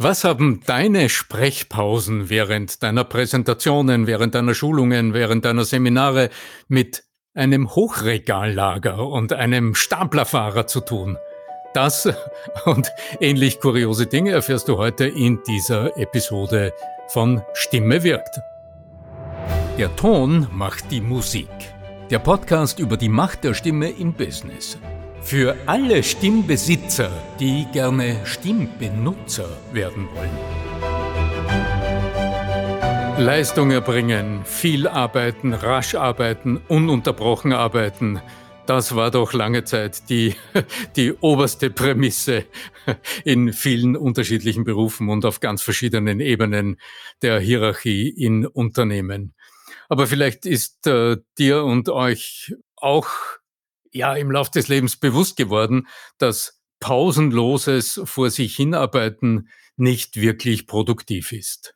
Was haben deine Sprechpausen während deiner Präsentationen, während deiner Schulungen, während deiner Seminare mit einem Hochregallager und einem Staplerfahrer zu tun? Das und ähnlich kuriose Dinge erfährst du heute in dieser Episode von Stimme wirkt. Der Ton macht die Musik. Der Podcast über die Macht der Stimme im Business. Für alle Stimmbesitzer, die gerne Stimmbenutzer werden wollen. Leistung erbringen, viel arbeiten, rasch arbeiten, ununterbrochen arbeiten. Das war doch lange Zeit die, die oberste Prämisse in vielen unterschiedlichen Berufen und auf ganz verschiedenen Ebenen der Hierarchie in Unternehmen. Aber vielleicht ist äh, dir und euch auch ja im Laufe des Lebens bewusst geworden, dass pausenloses vor sich hinarbeiten nicht wirklich produktiv ist.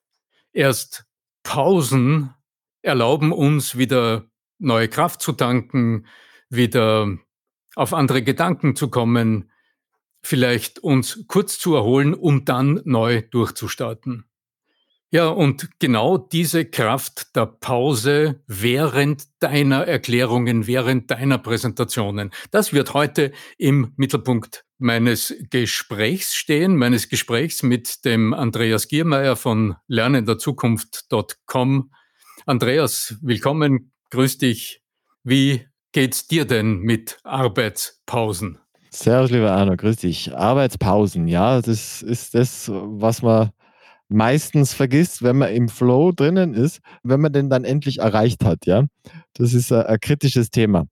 Erst Pausen erlauben uns wieder neue Kraft zu tanken, wieder auf andere Gedanken zu kommen, vielleicht uns kurz zu erholen, um dann neu durchzustarten. Ja, und genau diese Kraft der Pause während deiner Erklärungen, während deiner Präsentationen, das wird heute im Mittelpunkt meines Gesprächs stehen, meines Gesprächs mit dem Andreas Giermeier von lernenderzukunft.com. Andreas, willkommen, grüß dich. Wie geht's dir denn mit Arbeitspausen? Servus, lieber Arno, grüß dich. Arbeitspausen, ja, das ist das, was man meistens vergisst, wenn man im Flow drinnen ist, wenn man den dann endlich erreicht hat, ja. Das ist ein, ein kritisches Thema.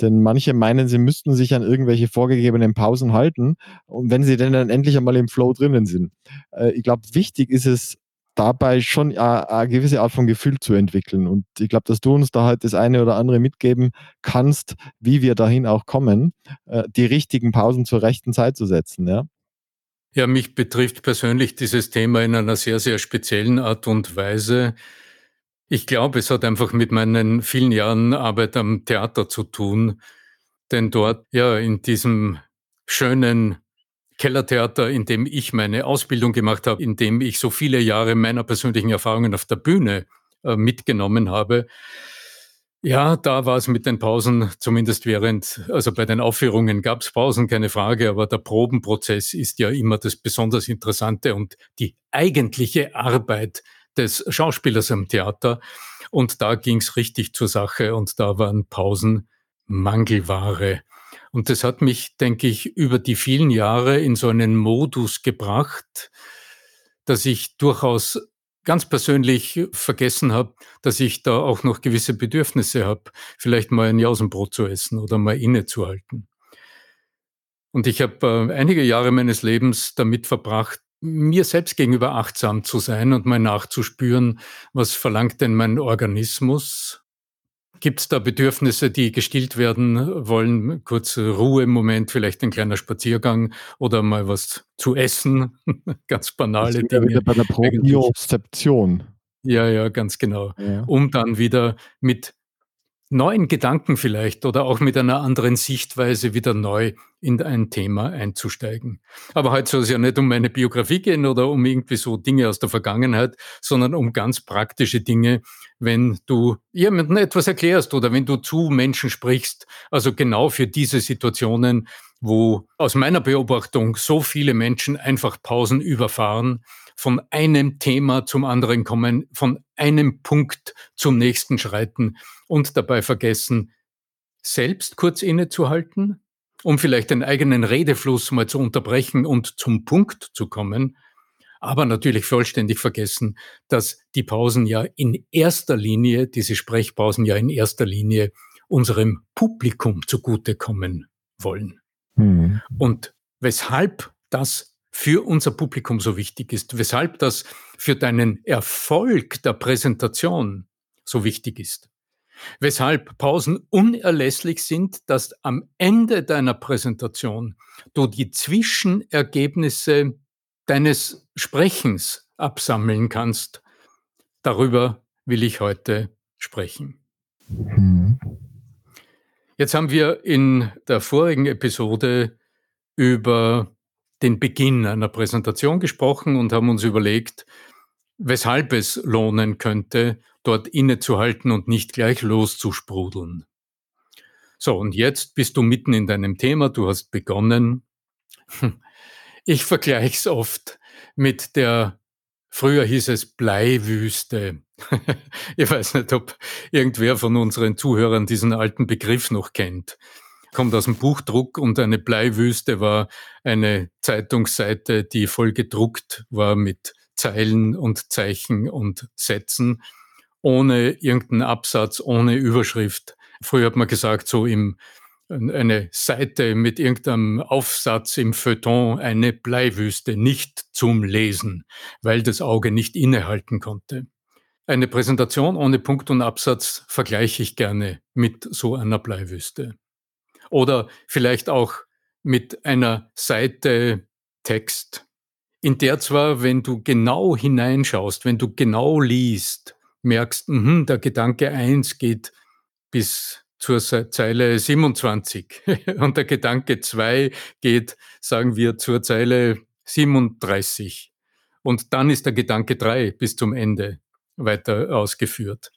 Denn manche meinen, sie müssten sich an irgendwelche vorgegebenen Pausen halten. Und wenn sie denn dann endlich einmal im Flow drinnen sind. Äh, ich glaube, wichtig ist es dabei schon eine, eine gewisse Art von Gefühl zu entwickeln. Und ich glaube, dass du uns da halt das eine oder andere mitgeben kannst, wie wir dahin auch kommen, äh, die richtigen Pausen zur rechten Zeit zu setzen, ja. Ja, mich betrifft persönlich dieses Thema in einer sehr, sehr speziellen Art und Weise. Ich glaube, es hat einfach mit meinen vielen Jahren Arbeit am Theater zu tun. Denn dort, ja, in diesem schönen Kellertheater, in dem ich meine Ausbildung gemacht habe, in dem ich so viele Jahre meiner persönlichen Erfahrungen auf der Bühne äh, mitgenommen habe, ja, da war es mit den Pausen, zumindest während, also bei den Aufführungen gab es Pausen, keine Frage, aber der Probenprozess ist ja immer das besonders Interessante und die eigentliche Arbeit des Schauspielers am Theater. Und da ging es richtig zur Sache und da waren Pausen Mangelware. Und das hat mich, denke ich, über die vielen Jahre in so einen Modus gebracht, dass ich durchaus ganz persönlich vergessen habe, dass ich da auch noch gewisse Bedürfnisse habe, vielleicht mal ein Jausenbrot zu essen oder mal innezuhalten. Und ich habe äh, einige Jahre meines Lebens damit verbracht, mir selbst gegenüber achtsam zu sein und mal nachzuspüren, was verlangt denn mein Organismus, Gibt es da Bedürfnisse, die gestillt werden wollen? Kurze Ruhe im Moment, vielleicht ein kleiner Spaziergang oder mal was zu essen? ganz banale das Dinge. Wieder bei der Propriozeption. Ja, ja, ganz genau. Ja. Um dann wieder mit neuen Gedanken vielleicht oder auch mit einer anderen Sichtweise wieder neu in ein Thema einzusteigen. Aber heute soll es ja nicht um meine Biografie gehen oder um irgendwie so Dinge aus der Vergangenheit, sondern um ganz praktische Dinge, wenn du jemandem etwas erklärst oder wenn du zu Menschen sprichst. Also genau für diese Situationen, wo aus meiner Beobachtung so viele Menschen einfach Pausen überfahren, von einem Thema zum anderen kommen, von einem Punkt zum nächsten schreiten und dabei vergessen, selbst kurz innezuhalten, um vielleicht den eigenen Redefluss mal zu unterbrechen und zum Punkt zu kommen, aber natürlich vollständig vergessen, dass die Pausen ja in erster Linie, diese Sprechpausen ja in erster Linie unserem Publikum zugutekommen wollen. Mhm. Und weshalb das für unser Publikum so wichtig ist, weshalb das für deinen Erfolg der Präsentation so wichtig ist. Weshalb Pausen unerlässlich sind, dass am Ende deiner Präsentation du die Zwischenergebnisse deines Sprechens absammeln kannst. Darüber will ich heute sprechen. Mhm. Jetzt haben wir in der vorigen Episode über den Beginn einer Präsentation gesprochen und haben uns überlegt, weshalb es lohnen könnte, dort innezuhalten und nicht gleich loszusprudeln. So, und jetzt bist du mitten in deinem Thema, du hast begonnen. Ich vergleiche es oft mit der, früher hieß es Bleiwüste. ich weiß nicht, ob irgendwer von unseren Zuhörern diesen alten Begriff noch kennt. Kommt aus dem Buchdruck und eine Bleiwüste war eine Zeitungsseite, die voll gedruckt war mit Zeilen und Zeichen und Sätzen, ohne irgendeinen Absatz, ohne Überschrift. Früher hat man gesagt, so im eine Seite mit irgendeinem Aufsatz im Feuilleton eine Bleiwüste nicht zum Lesen, weil das Auge nicht innehalten konnte. Eine Präsentation ohne Punkt und Absatz vergleiche ich gerne mit so einer Bleiwüste. Oder vielleicht auch mit einer Seite Text, in der zwar, wenn du genau hineinschaust, wenn du genau liest, merkst, mh, der Gedanke eins geht bis zur Zeile 27 und der Gedanke 2 geht, sagen wir, zur Zeile 37. Und dann ist der Gedanke 3 bis zum Ende weiter ausgeführt.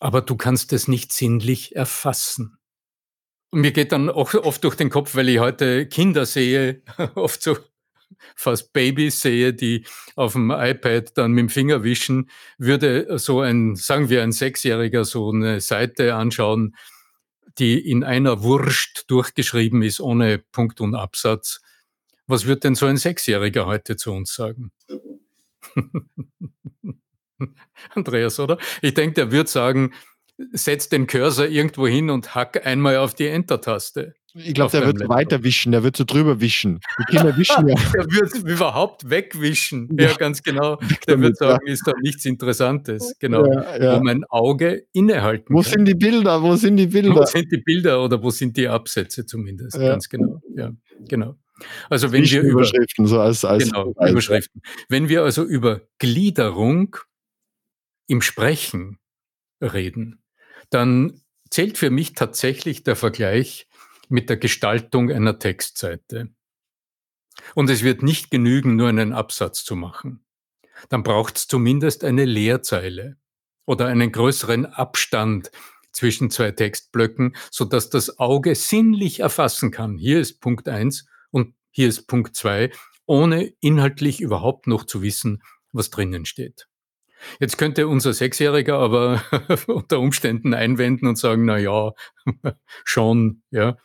Aber du kannst es nicht sinnlich erfassen. Mir geht dann auch oft durch den Kopf, weil ich heute Kinder sehe, oft so fast Babys sehe, die auf dem iPad dann mit dem Finger wischen, würde so ein, sagen wir ein Sechsjähriger so eine Seite anschauen, die in einer Wurst durchgeschrieben ist, ohne Punkt und Absatz. Was wird denn so ein Sechsjähriger heute zu uns sagen? Andreas, oder? Ich denke, der wird sagen, setz den Cursor irgendwo hin und hack einmal auf die Enter-Taste. Ich glaube, der wird Laptop. weiter wischen, der wird so drüber wischen. Die Kinder wischen ja. der wird überhaupt wegwischen. Ja, ja ganz genau. Der wird sagen, ist da nichts Interessantes. Genau. Ja, ja. Wo mein Auge innehalten Wo kann. sind die Bilder? Wo sind die Bilder? Wo sind die Bilder oder wo sind die Absätze zumindest? Ganz genau. Ja, genau. Also wenn wir über Überschriften, so als, als genau, Überschriften. Wenn wir also über Gliederung im Sprechen reden, dann zählt für mich tatsächlich der Vergleich mit der Gestaltung einer Textseite. Und es wird nicht genügen, nur einen Absatz zu machen. Dann braucht es zumindest eine Leerzeile oder einen größeren Abstand zwischen zwei Textblöcken, so dass das Auge sinnlich erfassen kann. Hier ist Punkt eins und hier ist Punkt zwei, ohne inhaltlich überhaupt noch zu wissen, was drinnen steht. Jetzt könnte unser Sechsjähriger aber unter Umständen einwenden und sagen, na ja, schon, ja,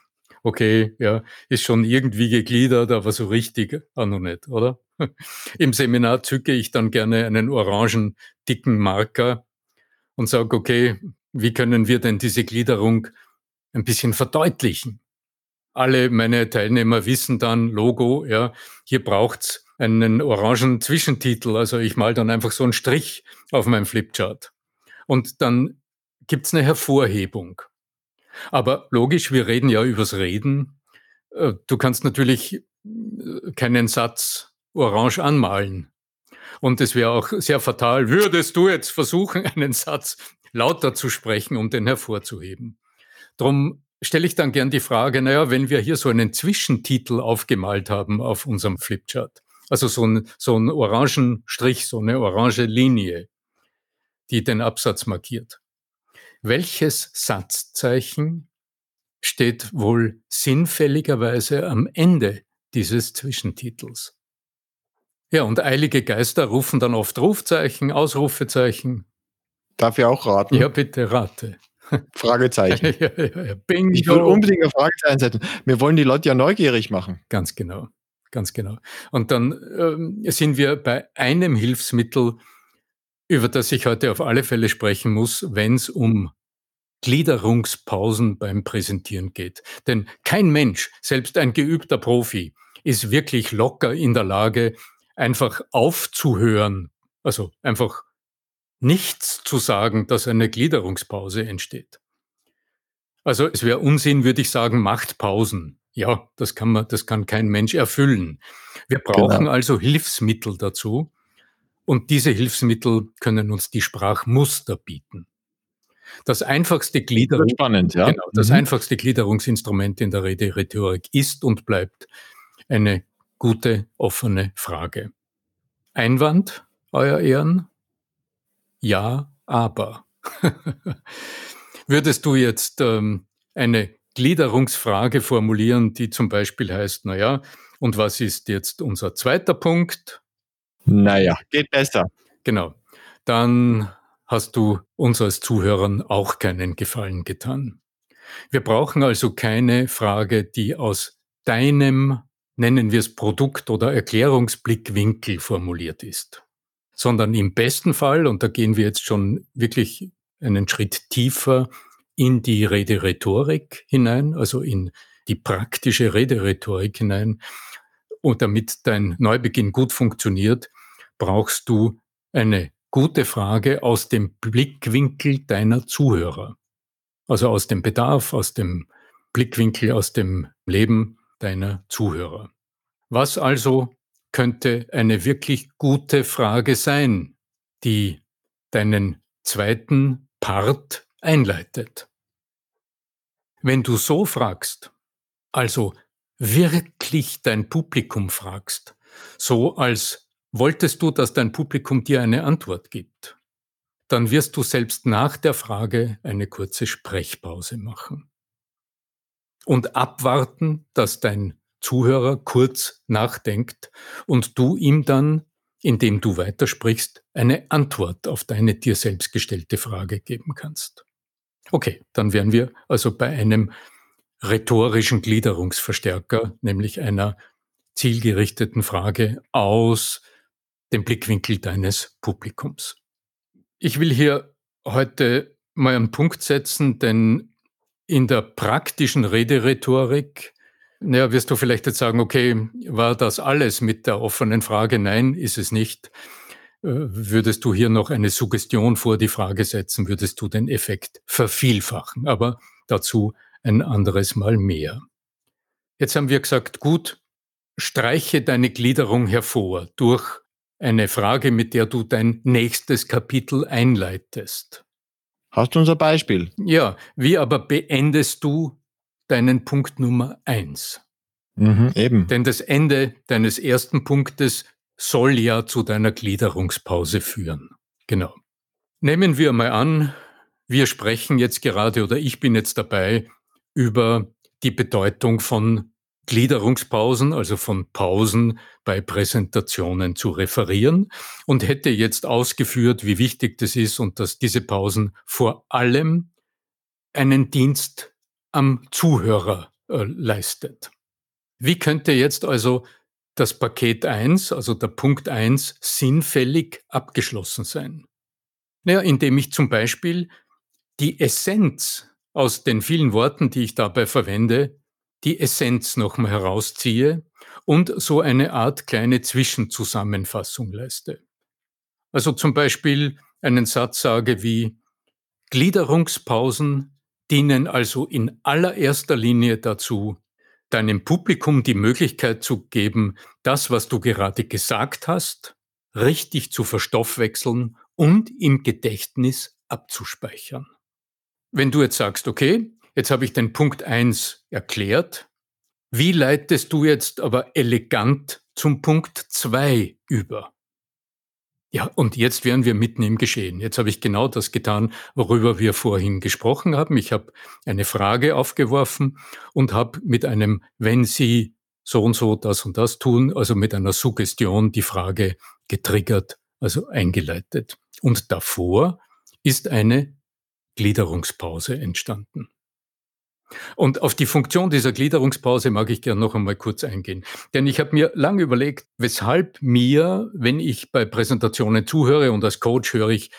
okay, ja, ist schon irgendwie gegliedert, aber so richtig auch noch nicht, oder? Im Seminar zücke ich dann gerne einen orangen, dicken Marker und sage, okay, wie können wir denn diese Gliederung ein bisschen verdeutlichen? Alle meine Teilnehmer wissen dann, Logo, ja, hier braucht's einen orangen Zwischentitel. Also ich mal dann einfach so einen Strich auf meinem Flipchart. Und dann gibt's eine Hervorhebung. Aber logisch, wir reden ja übers Reden. Äh, du kannst natürlich äh, keinen Satz orange anmalen. Und es wäre auch sehr fatal, würdest du jetzt versuchen, einen Satz lauter zu sprechen, um den hervorzuheben. Drum stelle ich dann gern die Frage, naja, wenn wir hier so einen Zwischentitel aufgemalt haben auf unserem Flipchart, also so, ein, so einen orangen Strich, so eine orange Linie, die den Absatz markiert. Welches Satzzeichen steht wohl sinnfälligerweise am Ende dieses Zwischentitels? Ja, und eilige Geister rufen dann oft Rufzeichen, Ausrufezeichen. Darf ich auch raten? Ja, bitte rate. Fragezeichen. ja, ja, ja. Bingo. Ich will unbedingt ein Fragezeichen setzen. Wir wollen die Leute ja neugierig machen. Ganz genau, ganz genau. Und dann ähm, sind wir bei einem Hilfsmittel, über das ich heute auf alle Fälle sprechen muss, wenn es um Gliederungspausen beim Präsentieren geht. Denn kein Mensch, selbst ein geübter Profi, ist wirklich locker in der Lage, einfach aufzuhören, also einfach nichts zu sagen, dass eine Gliederungspause entsteht. Also es wäre Unsinn, würde ich sagen, macht Pausen. Ja, das kann man, das kann kein Mensch erfüllen. Wir brauchen genau. also Hilfsmittel dazu. Und diese Hilfsmittel können uns die Sprachmuster bieten. Das einfachste Gliederung, spannend, ja. Genau, das mhm. einfachste Gliederungsinstrument in der Rede-Rhetorik ist und bleibt eine gute, offene Frage. Einwand, Euer Ehren? Ja, aber. Würdest du jetzt ähm, eine Gliederungsfrage formulieren, die zum Beispiel heißt, naja, und was ist jetzt unser zweiter Punkt? Naja, geht besser. Genau. Dann hast du uns als Zuhörern auch keinen Gefallen getan. Wir brauchen also keine Frage, die aus deinem, nennen wir es Produkt- oder Erklärungsblickwinkel formuliert ist, sondern im besten Fall, und da gehen wir jetzt schon wirklich einen Schritt tiefer in die Rederhetorik hinein, also in die praktische Rederhetorik hinein, und damit dein Neubeginn gut funktioniert, brauchst du eine gute Frage aus dem Blickwinkel deiner Zuhörer. Also aus dem Bedarf, aus dem Blickwinkel, aus dem Leben deiner Zuhörer. Was also könnte eine wirklich gute Frage sein, die deinen zweiten Part einleitet? Wenn du so fragst, also wirklich dein Publikum fragst, so als wolltest du, dass dein Publikum dir eine Antwort gibt, dann wirst du selbst nach der Frage eine kurze Sprechpause machen und abwarten, dass dein Zuhörer kurz nachdenkt und du ihm dann, indem du weitersprichst, eine Antwort auf deine dir selbst gestellte Frage geben kannst. Okay, dann wären wir also bei einem rhetorischen Gliederungsverstärker, nämlich einer zielgerichteten Frage aus dem Blickwinkel deines Publikums. Ich will hier heute mal einen Punkt setzen, denn in der praktischen Rederhetorik, naja, wirst du vielleicht jetzt sagen, okay, war das alles mit der offenen Frage? Nein, ist es nicht. Äh, würdest du hier noch eine Suggestion vor die Frage setzen, würdest du den Effekt vervielfachen. Aber dazu ein anderes Mal mehr. Jetzt haben wir gesagt, gut, streiche deine Gliederung hervor durch eine Frage, mit der du dein nächstes Kapitel einleitest. Hast du unser Beispiel? Ja, wie aber beendest du deinen Punkt Nummer eins? Mhm, eben. Denn das Ende deines ersten Punktes soll ja zu deiner Gliederungspause führen. Genau. Nehmen wir mal an, wir sprechen jetzt gerade oder ich bin jetzt dabei über die Bedeutung von Gliederungspausen, also von Pausen bei Präsentationen zu referieren und hätte jetzt ausgeführt, wie wichtig das ist und dass diese Pausen vor allem einen Dienst am Zuhörer äh, leistet. Wie könnte jetzt also das Paket 1, also der Punkt 1, sinnfällig abgeschlossen sein? Naja, indem ich zum Beispiel die Essenz aus den vielen Worten, die ich dabei verwende, die Essenz nochmal herausziehe und so eine Art kleine Zwischenzusammenfassung leiste. Also zum Beispiel einen Satz sage wie Gliederungspausen dienen also in allererster Linie dazu, deinem Publikum die Möglichkeit zu geben, das, was du gerade gesagt hast, richtig zu verstoffwechseln und im Gedächtnis abzuspeichern. Wenn du jetzt sagst, okay, Jetzt habe ich den Punkt eins erklärt. Wie leitest du jetzt aber elegant zum Punkt zwei über? Ja, und jetzt wären wir mitten im Geschehen. Jetzt habe ich genau das getan, worüber wir vorhin gesprochen haben. Ich habe eine Frage aufgeworfen und habe mit einem, wenn Sie so und so das und das tun, also mit einer Suggestion die Frage getriggert, also eingeleitet. Und davor ist eine Gliederungspause entstanden. Und auf die Funktion dieser Gliederungspause mag ich gerne noch einmal kurz eingehen. Denn ich habe mir lange überlegt, weshalb mir, wenn ich bei Präsentationen zuhöre und als Coach höre ich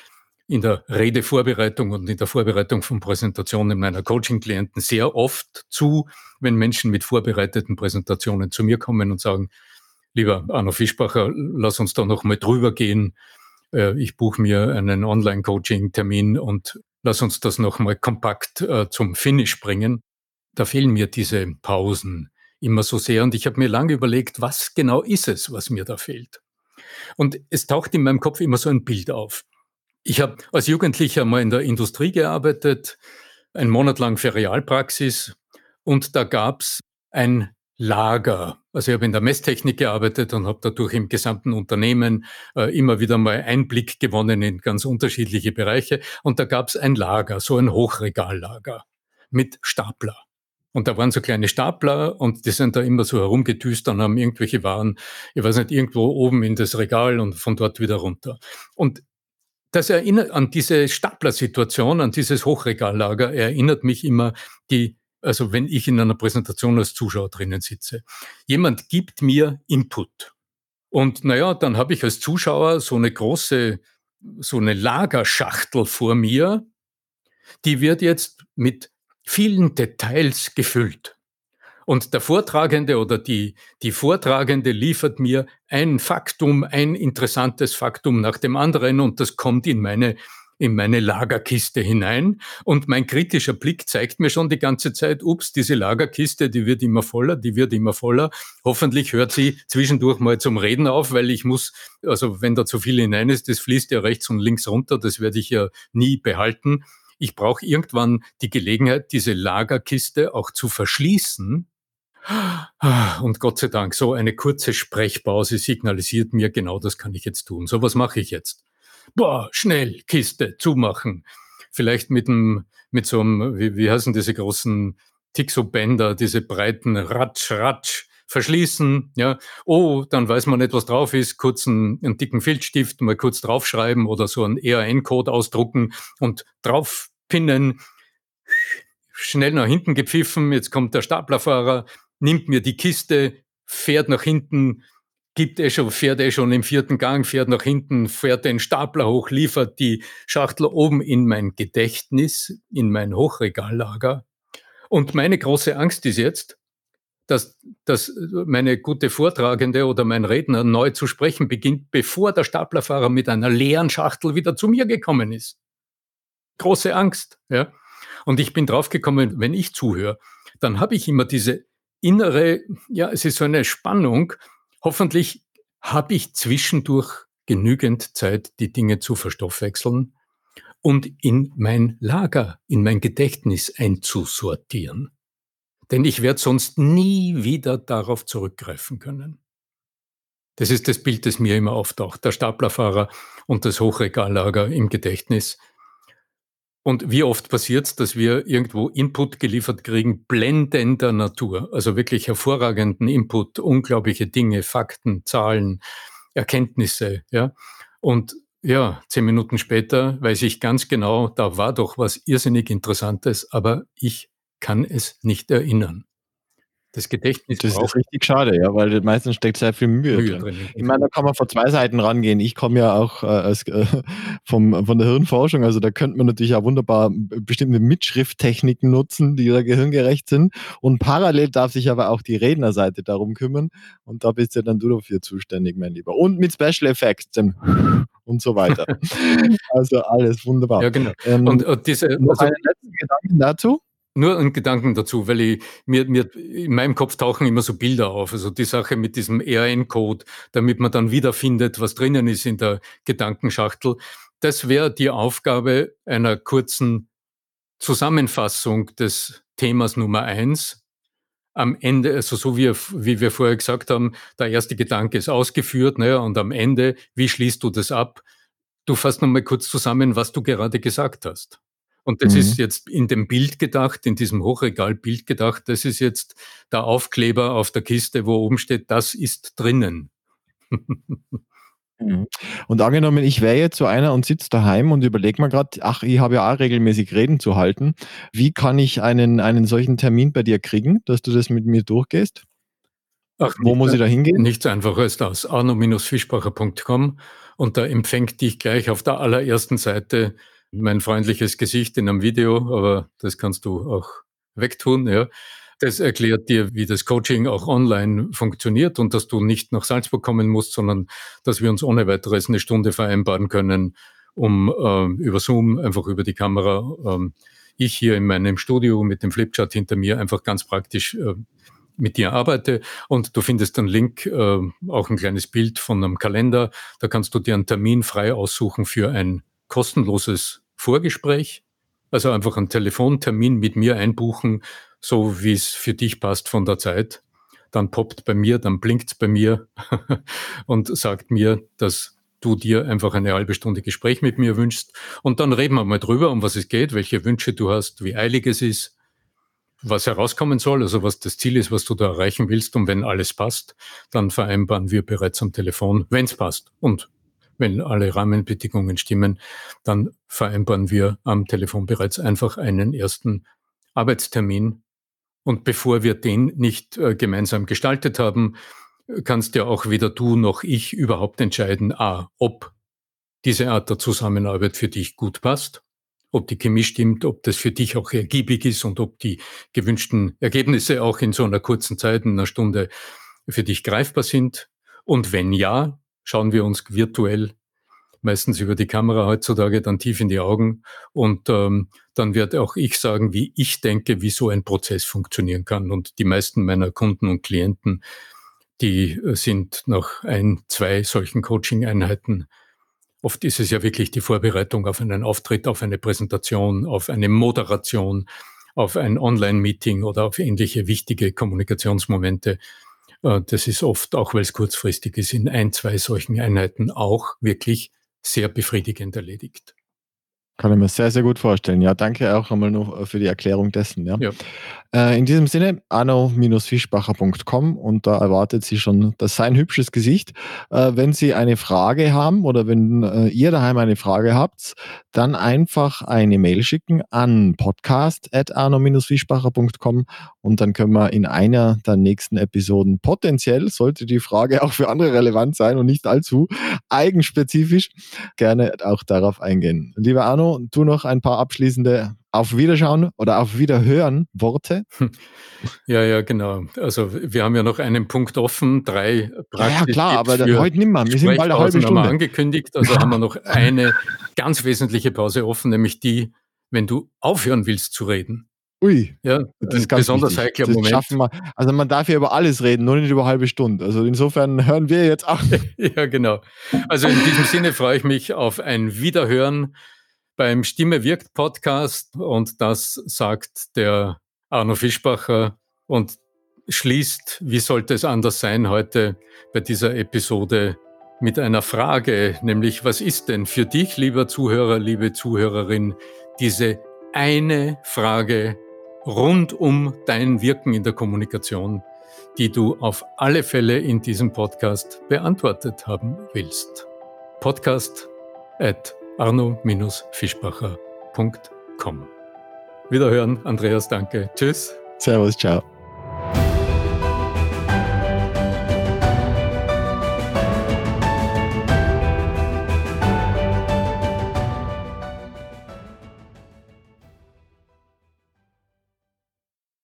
in der Redevorbereitung und in der Vorbereitung von Präsentationen meiner Coaching-Klienten sehr oft zu, wenn Menschen mit vorbereiteten Präsentationen zu mir kommen und sagen, lieber Arno Fischbacher, lass uns da noch mal drüber gehen. Äh, ich buche mir einen Online-Coaching-Termin und lass uns das nochmal kompakt äh, zum Finish bringen. Da fehlen mir diese Pausen immer so sehr und ich habe mir lange überlegt, was genau ist es, was mir da fehlt. Und es taucht in meinem Kopf immer so ein Bild auf. Ich habe als Jugendlicher mal in der Industrie gearbeitet, einen Monat lang für Realpraxis und da gab es ein Lager. Also ich habe in der Messtechnik gearbeitet und habe dadurch im gesamten Unternehmen äh, immer wieder mal Einblick gewonnen in ganz unterschiedliche Bereiche. Und da gab es ein Lager, so ein Hochregallager mit Stapler. Und da waren so kleine Stapler und die sind da immer so herumgedüst und haben irgendwelche Waren, ich weiß nicht, irgendwo oben in das Regal und von dort wieder runter. Und das erinnert an diese Staplersituation, an dieses Hochregallager, erinnert mich immer die also wenn ich in einer Präsentation als Zuschauer drinnen sitze. Jemand gibt mir Input. Und naja, dann habe ich als Zuschauer so eine große, so eine Lagerschachtel vor mir, die wird jetzt mit vielen Details gefüllt. Und der Vortragende oder die, die Vortragende liefert mir ein Faktum, ein interessantes Faktum nach dem anderen und das kommt in meine in meine Lagerkiste hinein. Und mein kritischer Blick zeigt mir schon die ganze Zeit, ups, diese Lagerkiste, die wird immer voller, die wird immer voller. Hoffentlich hört sie zwischendurch mal zum Reden auf, weil ich muss, also wenn da zu viel hinein ist, das fließt ja rechts und links runter, das werde ich ja nie behalten. Ich brauche irgendwann die Gelegenheit, diese Lagerkiste auch zu verschließen, und Gott sei Dank, so eine kurze Sprechpause signalisiert mir, genau das kann ich jetzt tun. So was mache ich jetzt boah, schnell, Kiste, zumachen. Vielleicht mit einem, mit so einem, wie, wie heißen diese großen Tixo-Bänder, diese breiten Ratsch, Ratsch, verschließen, ja. Oh, dann weiß man nicht, was drauf ist, kurz einen, einen dicken Filzstift mal kurz draufschreiben oder so einen ERN-Code ausdrucken und draufpinnen. Schnell nach hinten gepfiffen, jetzt kommt der Staplerfahrer, nimmt mir die Kiste, fährt nach hinten, gibt eh schon, fährt eh schon im vierten Gang, fährt nach hinten, fährt den Stapler hoch, liefert die Schachtel oben in mein Gedächtnis, in mein Hochregallager. Und meine große Angst ist jetzt, dass, dass meine gute Vortragende oder mein Redner neu zu sprechen beginnt, bevor der Staplerfahrer mit einer leeren Schachtel wieder zu mir gekommen ist. Große Angst, ja. Und ich bin draufgekommen, wenn ich zuhöre, dann habe ich immer diese innere, ja, es ist so eine Spannung, Hoffentlich habe ich zwischendurch genügend Zeit, die Dinge zu verstoffwechseln und in mein Lager, in mein Gedächtnis einzusortieren. Denn ich werde sonst nie wieder darauf zurückgreifen können. Das ist das Bild, das mir immer auftaucht. Der Staplerfahrer und das Hochregallager im Gedächtnis. Und wie oft passiert es, dass wir irgendwo Input geliefert kriegen, blendender Natur, also wirklich hervorragenden Input, unglaubliche Dinge, Fakten, Zahlen, Erkenntnisse, ja. Und ja, zehn Minuten später weiß ich ganz genau, da war doch was irrsinnig Interessantes, aber ich kann es nicht erinnern. Das Gedächtnis Das ist richtig schade, ja, weil meistens steckt sehr viel Mühe, Mühe drin. drin. Ich meine, da kann man von zwei Seiten rangehen. Ich komme ja auch äh, als, äh, vom, von der Hirnforschung, also da könnte man natürlich auch wunderbar bestimmte Mitschrifttechniken nutzen, die da gehirngerecht sind. Und parallel darf sich aber auch die Rednerseite darum kümmern. Und da bist ja dann du dafür zuständig, mein Lieber. Und mit Special Effects und so weiter. also alles wunderbar. Ja, genau. Ähm, und, und diese, also, einen letzten Gedanken dazu? Nur einen Gedanken dazu, weil ich, mir, mir in meinem Kopf tauchen immer so Bilder auf. Also die Sache mit diesem ERN-Code, damit man dann wiederfindet, was drinnen ist in der Gedankenschachtel. Das wäre die Aufgabe einer kurzen Zusammenfassung des Themas Nummer eins. Am Ende, also so wie, wie wir vorher gesagt haben, der erste Gedanke ist ausgeführt, ne, und am Ende, wie schließt du das ab? Du fasst nochmal kurz zusammen, was du gerade gesagt hast. Und das mhm. ist jetzt in dem Bild gedacht, in diesem Hochregalbild gedacht, das ist jetzt der Aufkleber auf der Kiste, wo oben steht, das ist drinnen. Mhm. Und angenommen, ich wäre jetzt so einer und sitze daheim und überlege mir gerade, ach, ich habe ja auch regelmäßig Reden zu halten. Wie kann ich einen, einen solchen Termin bei dir kriegen, dass du das mit mir durchgehst? Ach, Wo muss ich da hingehen? Nichts einfacher als das. arno-fischbacher.com und da empfängt dich gleich auf der allerersten Seite mein freundliches Gesicht in einem Video, aber das kannst du auch wegtun, ja. Das erklärt dir, wie das Coaching auch online funktioniert und dass du nicht nach Salzburg kommen musst, sondern dass wir uns ohne weiteres eine Stunde vereinbaren können, um äh, über Zoom, einfach über die Kamera, äh, ich hier in meinem Studio mit dem Flipchart hinter mir einfach ganz praktisch äh, mit dir arbeite und du findest einen Link, äh, auch ein kleines Bild von einem Kalender. Da kannst du dir einen Termin frei aussuchen für ein kostenloses Vorgespräch, also einfach einen Telefontermin mit mir einbuchen, so wie es für dich passt von der Zeit. dann poppt bei mir, dann blinkt bei mir und sagt mir, dass du dir einfach eine halbe Stunde Gespräch mit mir wünschst. Und dann reden wir mal drüber, um was es geht, welche Wünsche du hast, wie eilig es ist, was herauskommen soll, also was das Ziel ist, was du da erreichen willst. Und wenn alles passt, dann vereinbaren wir bereits am Telefon, wenn es passt. Und wenn alle Rahmenbedingungen stimmen, dann vereinbaren wir am Telefon bereits einfach einen ersten Arbeitstermin. Und bevor wir den nicht äh, gemeinsam gestaltet haben, kannst ja auch weder du noch ich überhaupt entscheiden, a, ob diese Art der Zusammenarbeit für dich gut passt, ob die Chemie stimmt, ob das für dich auch ergiebig ist und ob die gewünschten Ergebnisse auch in so einer kurzen Zeit, in einer Stunde für dich greifbar sind. Und wenn ja, schauen wir uns virtuell meistens über die Kamera heutzutage dann tief in die Augen und ähm, dann werde auch ich sagen, wie ich denke, wie so ein Prozess funktionieren kann. Und die meisten meiner Kunden und Klienten, die äh, sind nach ein, zwei solchen Coaching-Einheiten Oft ist es ja wirklich die Vorbereitung auf einen Auftritt, auf eine Präsentation, auf eine Moderation, auf ein Online-Meeting oder auf ähnliche wichtige Kommunikationsmomente. Äh, das ist oft, auch weil es kurzfristig ist, in ein, zwei solchen Einheiten auch wirklich sehr befriedigend erledigt. Kann ich mir sehr, sehr gut vorstellen. Ja, danke auch einmal noch äh, für die Erklärung dessen. Ja. ja. Äh, in diesem Sinne, anno-fischbacher.com und da erwartet Sie schon das sein hübsches Gesicht. Äh, wenn Sie eine Frage haben oder wenn äh, ihr daheim eine Frage habt, dann einfach eine Mail schicken an podcast.arno-fischbacher.com und dann können wir in einer der nächsten Episoden potenziell, sollte die Frage auch für andere relevant sein und nicht allzu eigenspezifisch, gerne auch darauf eingehen. Lieber Arno, du noch ein paar abschließende auf Wiederschauen oder auf Wiederhören Worte? Ja, ja, genau. Also wir haben ja noch einen Punkt offen, drei praktisch. Ja, ja klar, aber heute nimmer. Wir sind bald eine halbe Stunde. Haben wir angekündigt, also haben wir noch eine ganz wesentliche Pause offen, nämlich die, wenn du aufhören willst zu reden. Ui, ja, das ist ganz besonders wichtig. heikler Moment. Wir. Also man darf ja über alles reden, nur nicht über halbe Stunde. Also insofern hören wir jetzt auch. ja, genau. Also in diesem Sinne freue ich mich auf ein Wiederhören beim Stimme wirkt Podcast und das sagt der Arno Fischbacher und schließt, wie sollte es anders sein heute bei dieser Episode mit einer Frage, nämlich was ist denn für dich, lieber Zuhörer, liebe Zuhörerin, diese eine Frage rund um dein Wirken in der Kommunikation, die du auf alle Fälle in diesem Podcast beantwortet haben willst. Podcast at arno-fischbacher.com. Wiederhören, Andreas, danke. Tschüss. Servus, ciao.